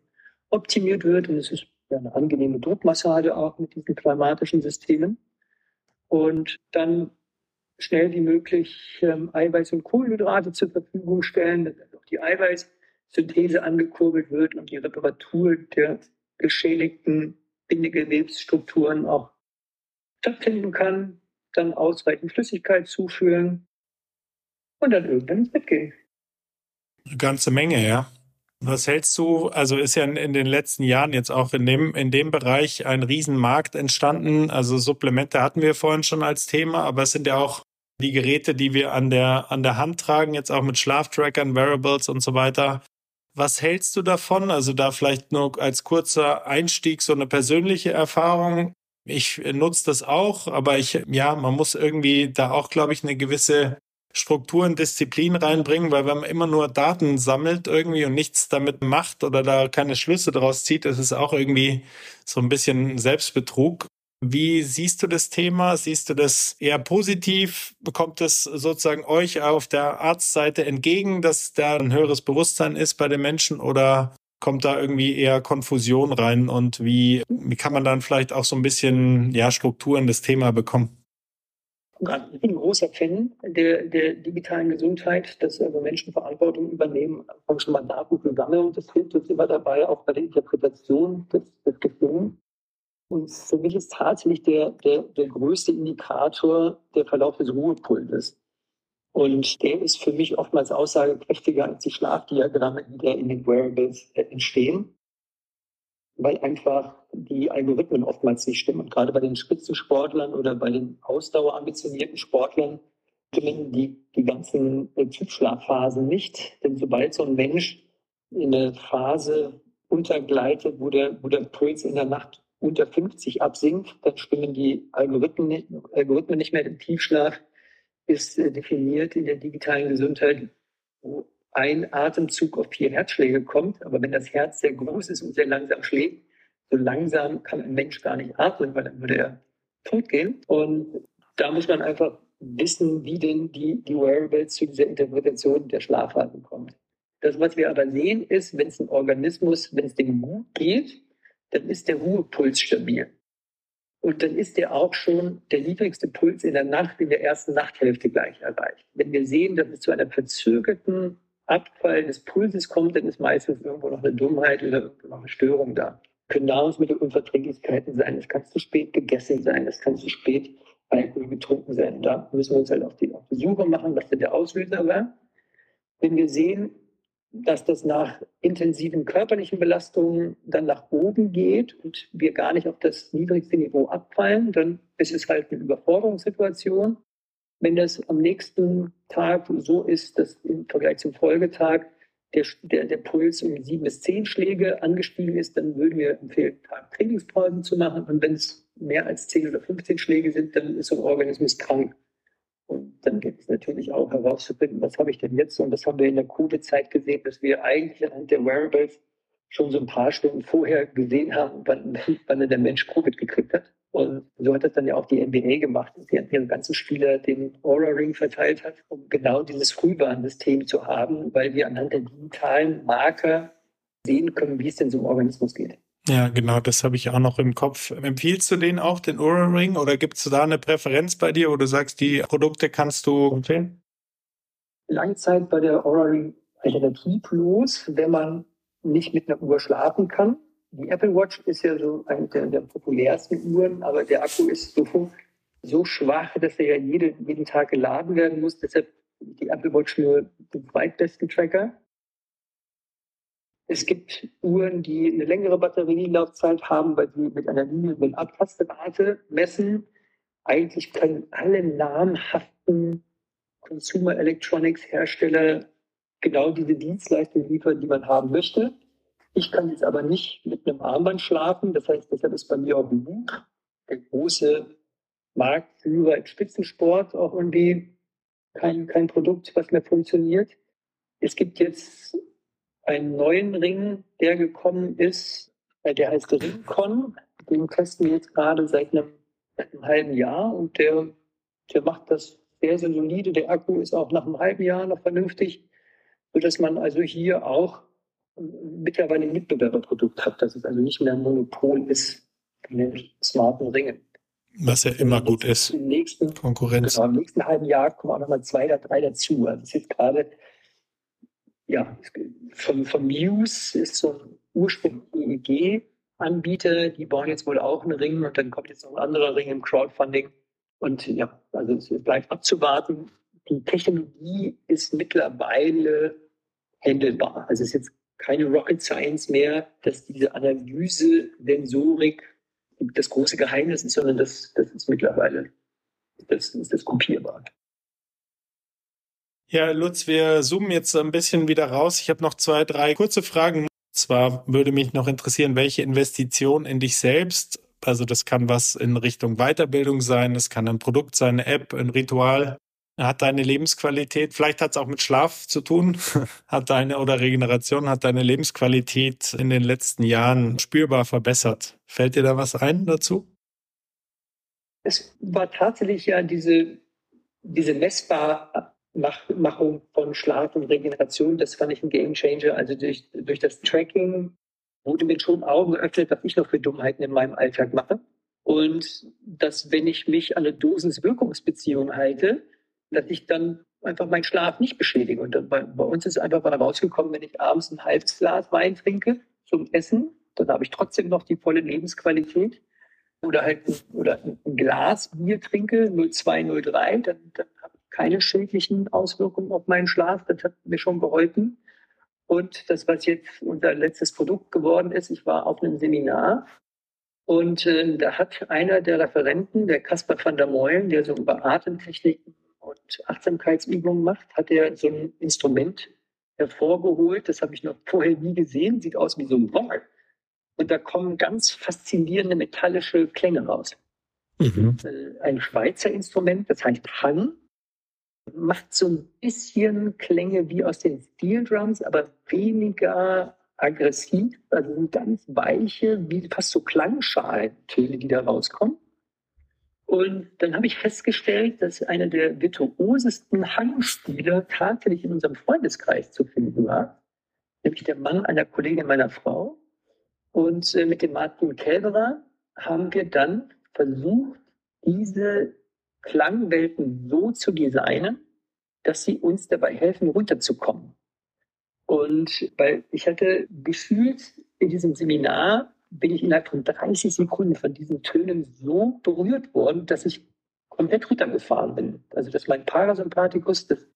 optimiert wird. Und es ist eine angenehme Druckmassage auch mit diesen klimatischen Systemen. Und dann schnell wie möglich ähm, Eiweiß und Kohlenhydrate zur Verfügung stellen, dass auch die Eiweißsynthese angekurbelt wird und die Reparatur der geschädigten Bindegewebsstrukturen auch stattfinden kann, dann ausreichend Flüssigkeit zuführen und dann irgendwann ins Bett gehen. Eine ganze Menge, ja. Was hältst du? Also ist ja in, den letzten Jahren jetzt auch in dem, in dem Bereich ein Riesenmarkt entstanden. Also Supplemente hatten wir vorhin schon als Thema, aber es sind ja auch die Geräte, die wir an der, an der Hand tragen, jetzt auch mit Schlaftrackern, Wearables und so weiter. Was hältst du davon? Also da vielleicht nur als kurzer Einstieg so eine persönliche Erfahrung. Ich nutze das auch, aber ich, ja, man muss irgendwie da auch, glaube ich, eine gewisse Struktur und Disziplin reinbringen, weil wenn man immer nur Daten sammelt irgendwie und nichts damit macht oder da keine Schlüsse daraus zieht, ist es auch irgendwie so ein bisschen Selbstbetrug. Wie siehst du das Thema? Siehst du das eher positiv? Bekommt es sozusagen euch auf der Arztseite entgegen, dass da ein höheres Bewusstsein ist bei den Menschen oder kommt da irgendwie eher Konfusion rein und wie, wie kann man dann vielleicht auch so ein bisschen ja, Struktur in das Thema bekommen? Ich bin ein großer Fan der, der digitalen Gesundheit, dass also Menschen Verantwortung übernehmen, fangen schon mal Datenprogramme und das hilft uns immer dabei, auch bei der Interpretation des, des Gefilms. Und für mich ist tatsächlich der, der, der größte Indikator der Verlauf des Ruhepulses. Und der ist für mich oftmals aussagekräftiger als die Schlafdiagramme, die da in den Wearables äh, entstehen, weil einfach die Algorithmen oftmals nicht stimmen. Und gerade bei den Spitzensportlern oder bei den ausdauerambitionierten Sportlern stimmen die, die ganzen äh, Tiefschlafphasen nicht. Denn sobald so ein Mensch in eine Phase untergleitet, wo der, wo der Puls in der Nacht unter 50 absinkt, dann stimmen die Algorithmen nicht, Algorithmen nicht mehr. im Tiefschlaf ist äh, definiert in der digitalen Gesundheit, wo ein Atemzug auf vier Herzschläge kommt. Aber wenn das Herz sehr groß ist und sehr langsam schlägt, so langsam kann ein Mensch gar nicht atmen, weil dann würde er tot gehen. Und da muss man einfach wissen, wie denn die, die Wearables zu dieser Interpretation der Schlafphasen kommt. Das, was wir aber sehen, ist, wenn es ein Organismus, wenn es dem gut geht, dann ist der Ruhepuls stabil. Und dann ist der auch schon der niedrigste Puls in der Nacht, in der ersten Nachthälfte gleich erreicht. Wenn wir sehen, dass es zu einer verzögerten Abfall des Pulses kommt, dann ist meistens irgendwo noch eine Dummheit oder noch eine Störung da. Können Nahrungsmittelunverträglichkeiten sein, es kann zu spät gegessen sein, es kann zu spät Alkohol getrunken sein. Da müssen wir uns halt auf die, auf die Suche machen, was denn der Auslöser war. Wenn wir sehen, dass das nach intensiven körperlichen Belastungen dann nach oben geht und wir gar nicht auf das niedrigste Niveau abfallen, dann ist es halt eine Überforderungssituation. Wenn das am nächsten Tag so ist, dass im Vergleich zum Folgetag der, der, der Puls um sieben bis zehn Schläge angestiegen ist, dann würden wir empfehlen, Tag Trainingspausen zu machen. Und wenn es mehr als zehn oder 15 Schläge sind, dann ist so ein Organismus krank. Und dann gibt es natürlich auch herauszufinden, was habe ich denn jetzt? Und das haben wir in der Covid-Zeit gesehen, dass wir eigentlich anhand der Wearables schon so ein paar Stunden vorher gesehen haben, wann, wann der Mensch Covid gekriegt hat. Und so hat das dann ja auch die NBA gemacht, dass sie an ihren ganzen Spieler den Aura Ring verteilt hat, um genau dieses Frühwarnsystem zu haben, weil wir anhand der digitalen Marker sehen können, wie es denn so im Organismus geht. Ja, genau, das habe ich auch noch im Kopf. Empfiehlst du den auch, den Aura Ring, oder gibt es da eine Präferenz bei dir, wo du sagst, die Produkte kannst du empfehlen? Langzeit bei der Aura Ring alternativlos, wenn man nicht mit einer Uhr schlafen kann. Die Apple Watch ist ja so eine der, der populärsten Uhren, aber der Akku ist so, so schwach, dass er ja jede, jeden Tag geladen werden muss. Deshalb die Apple Watch nur den zweitbesten Tracker. Es gibt Uhren, die eine längere Batterielaufzeit haben, weil sie mit einer niedrigen Abtastrate messen. Eigentlich können alle namhaften Consumer Electronics Hersteller genau diese Dienstleistung liefern, die man haben möchte. Ich kann jetzt aber nicht mit einem Armband schlafen. Das heißt, deshalb ist bei mir auch Loop, der große Marktführer im Spitzensport, auch irgendwie kein, kein Produkt, was mehr funktioniert. Es gibt jetzt einen neuen Ring, der gekommen ist, äh, der heißt Ringcon. Den testen wir jetzt gerade seit einem, seit einem halben Jahr und der, der macht das sehr, sehr solide. Der Akku ist auch nach einem halben Jahr noch vernünftig, sodass man also hier auch mittlerweile ein Mitbewerberprodukt hat, dass es also nicht mehr ein Monopol ist den smarten Ringen. Was ja immer gut ist. Im nächsten, Konkurrenz. Genau, Im nächsten halben Jahr kommen auch nochmal zwei oder drei dazu. Also es ist jetzt gerade ja, von, von Muse ist so ein Ursprung EEG Anbieter, die bauen jetzt wohl auch einen Ring und dann kommt jetzt noch ein anderer Ring im Crowdfunding. Und ja, also es bleibt abzuwarten. Die Technologie ist mittlerweile handelbar. Also es ist jetzt keine Rocket Science mehr, dass diese Analyse-Sensorik das große Geheimnis ist, sondern das, das ist mittlerweile, das ist das kopierbar. Ja, Lutz, wir zoomen jetzt ein bisschen wieder raus. Ich habe noch zwei, drei kurze Fragen. Zwar würde mich noch interessieren, welche Investition in dich selbst, also das kann was in Richtung Weiterbildung sein, es kann ein Produkt sein, eine App, ein Ritual, hat deine Lebensqualität, vielleicht hat es auch mit Schlaf zu tun, hat deine oder Regeneration, hat deine Lebensqualität in den letzten Jahren spürbar verbessert. Fällt dir da was ein dazu? Es war tatsächlich ja diese, diese messbar Machung von Schlaf und Regeneration, das fand ich ein Game Changer. Also durch, durch das Tracking wurde mir schon Augen geöffnet, was ich noch für Dummheiten in meinem Alltag mache. Und dass, wenn ich mich an eine Dosis-Wirkungsbeziehung halte, dass ich dann einfach meinen Schlaf nicht beschädige. Und bei, bei uns ist einfach mal rausgekommen, wenn ich abends ein halbes Glas Wein trinke zum Essen, dann habe ich trotzdem noch die volle Lebensqualität. Oder halt oder ein Glas Bier trinke, 02, 03, dann, dann habe keine schädlichen Auswirkungen auf meinen Schlaf. Das hat mir schon geholfen. Und das, was jetzt unser letztes Produkt geworden ist, ich war auf einem Seminar und äh, da hat einer der Referenten, der Caspar van der Meulen, der so über Atemtechniken und Achtsamkeitsübungen macht, hat er so ein Instrument hervorgeholt. Das habe ich noch vorher nie gesehen. Sieht aus wie so ein Ball. Und da kommen ganz faszinierende metallische Klänge raus. Mhm. Äh, ein Schweizer Instrument, das heißt Hang macht so ein bisschen Klänge wie aus den Steel Drums, aber weniger aggressiv. Also sind ganz weiche, wie fast so Klangschalentöne, die da rauskommen. Und dann habe ich festgestellt, dass einer der virtuosesten Hangspieler tatsächlich in unserem Freundeskreis zu finden war, nämlich der Mann einer Kollegin meiner Frau. Und äh, mit dem Martin Kälberer haben wir dann versucht, diese Klangwelten so zu designen, dass sie uns dabei helfen, runterzukommen. Und weil ich hatte gefühlt in diesem Seminar bin ich innerhalb von 30 Sekunden von diesen Tönen so berührt worden, dass ich komplett runtergefahren bin. Also dass mein Parasympathikus, das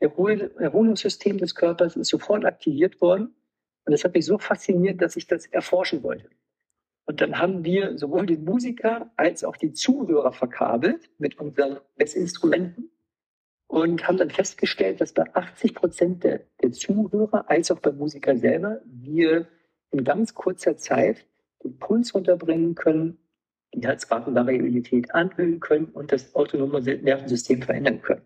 Erhol Erholungssystem des Körpers, ist sofort aktiviert worden. Und das hat mich so fasziniert, dass ich das erforschen wollte. Und dann haben wir sowohl den Musiker als auch die Zuhörer verkabelt mit unseren Messinstrumenten und haben dann festgestellt, dass bei 80 Prozent der, der Zuhörer als auch beim Musiker selber wir in ganz kurzer Zeit den Puls runterbringen können, die Herzratenvariabilität anhöhen können und das autonome Nervensystem verändern können.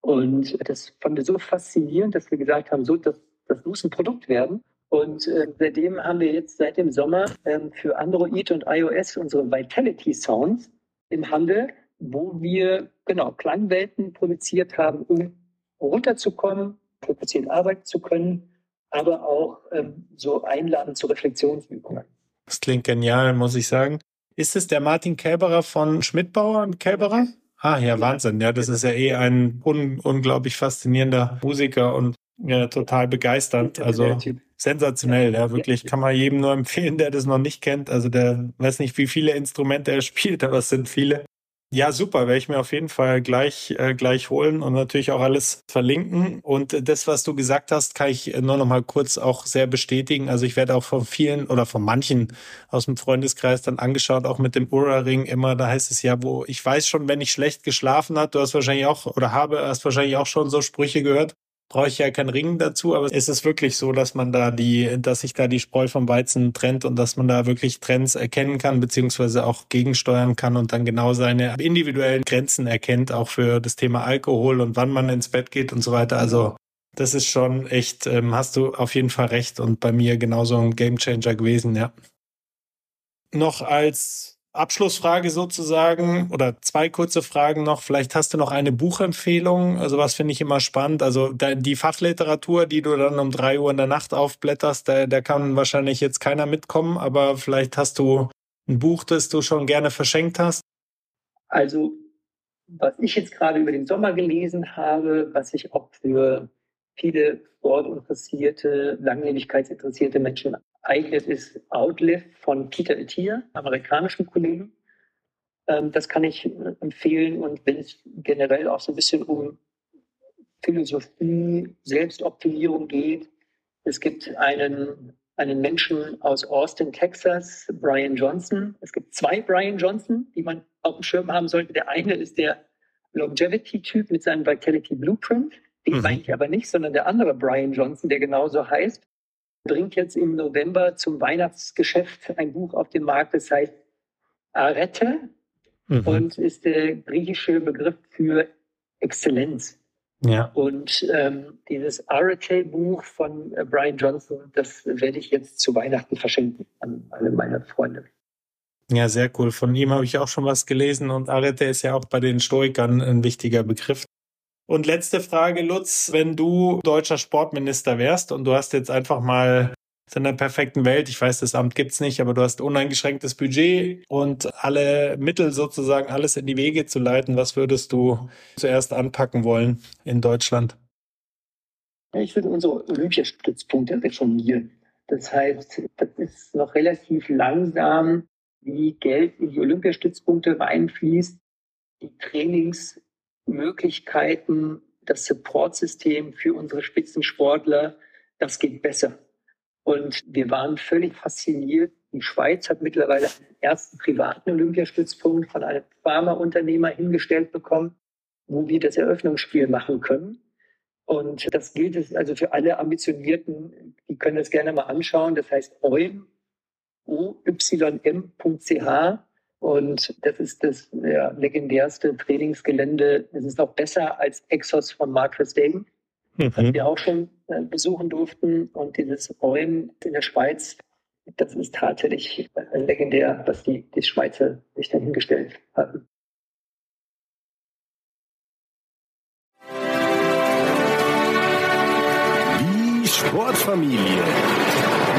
Und das fand wir so faszinierend, dass wir gesagt haben, so, das, das muss ein Produkt werden. Und äh, seitdem haben wir jetzt seit dem Sommer ähm, für Android und iOS unsere Vitality Sounds im Handel, wo wir genau Klangwelten produziert haben, um runterzukommen, fokussiert arbeiten zu können, aber auch ähm, so einladen zu Reflexionsübungen. Das klingt genial, muss ich sagen. Ist es der Martin Kälberer von Schmidtbauer und Kälberer? Ah, ja, Wahnsinn. Ja, das ist ja eh ein un unglaublich faszinierender Musiker und ja, total begeisternd. Also sensationell, ja, wirklich. Kann man jedem nur empfehlen, der das noch nicht kennt. Also der weiß nicht, wie viele Instrumente er spielt, aber es sind viele. Ja, super, werde ich mir auf jeden Fall gleich, äh, gleich holen und natürlich auch alles verlinken. Und das, was du gesagt hast, kann ich nur noch mal kurz auch sehr bestätigen. Also ich werde auch von vielen oder von manchen aus dem Freundeskreis dann angeschaut, auch mit dem Ura-Ring immer, da heißt es ja, wo ich weiß schon, wenn ich schlecht geschlafen hat, du hast wahrscheinlich auch oder habe, hast wahrscheinlich auch schon so Sprüche gehört brauche ich ja keinen Ring dazu, aber es ist wirklich so, dass man da die, dass sich da die Spreu vom Weizen trennt und dass man da wirklich Trends erkennen kann, beziehungsweise auch gegensteuern kann und dann genau seine individuellen Grenzen erkennt, auch für das Thema Alkohol und wann man ins Bett geht und so weiter. Also das ist schon echt, ähm, hast du auf jeden Fall recht und bei mir genauso ein Gamechanger gewesen, ja. Noch als Abschlussfrage sozusagen oder zwei kurze Fragen noch. Vielleicht hast du noch eine Buchempfehlung. Also was finde ich immer spannend. Also die Fachliteratur, die du dann um drei Uhr in der Nacht aufblätterst, da, da kann wahrscheinlich jetzt keiner mitkommen, aber vielleicht hast du ein Buch, das du schon gerne verschenkt hast. Also was ich jetzt gerade über den Sommer gelesen habe, was ich auch für viele sportinteressierte, langlebigkeitsinteressierte Menschen eignet, ist Outlive von Peter Attia, amerikanischen Kollegen. Ähm, das kann ich äh, empfehlen. Und wenn es generell auch so ein bisschen um Philosophie, Selbstoptimierung geht, es gibt einen, einen Menschen aus Austin, Texas, Brian Johnson. Es gibt zwei Brian Johnson, die man auf dem Schirm haben sollte. Der eine ist der Longevity-Typ mit seinem Vitality Blueprint. Den mhm. meine ich aber nicht, sondern der andere Brian Johnson, der genauso heißt, bringt jetzt im November zum Weihnachtsgeschäft ein Buch auf den Markt, das heißt Arete mhm. und ist der griechische Begriff für Exzellenz. Ja. Und ähm, dieses Arete-Buch von äh, Brian Johnson, das werde ich jetzt zu Weihnachten verschenken an alle meine Freunde. Ja, sehr cool. Von ihm habe ich auch schon was gelesen und Arete ist ja auch bei den Stoikern ein wichtiger Begriff. Und letzte Frage, Lutz, wenn du deutscher Sportminister wärst und du hast jetzt einfach mal in der perfekten Welt, ich weiß, das Amt gibt's nicht, aber du hast uneingeschränktes Budget und alle Mittel sozusagen, alles in die Wege zu leiten, was würdest du zuerst anpacken wollen in Deutschland? Ich würde unsere Olympiastützpunkte reformieren. Das heißt, das ist noch relativ langsam, wie Geld in die Olympiastützpunkte reinfließt. Die Trainingsmöglichkeiten, das Supportsystem für unsere Spitzensportler, das geht besser. Und wir waren völlig fasziniert. Die Schweiz hat mittlerweile einen ersten privaten Olympiastützpunkt von einem Pharmaunternehmer hingestellt bekommen, wo wir das Eröffnungsspiel machen können. Und das gilt also für alle Ambitionierten, die können das gerne mal anschauen. Das heißt oym, oym.ch. Und das ist das ja, legendärste Trainingsgelände. Es ist auch besser als Exos von Marcus Dagan mhm. was wir auch schon äh, besuchen durften. Und dieses Räumen in der Schweiz, das ist tatsächlich äh, legendär, was die, die Schweizer sich dann hingestellt hatten. Die Sportfamilie.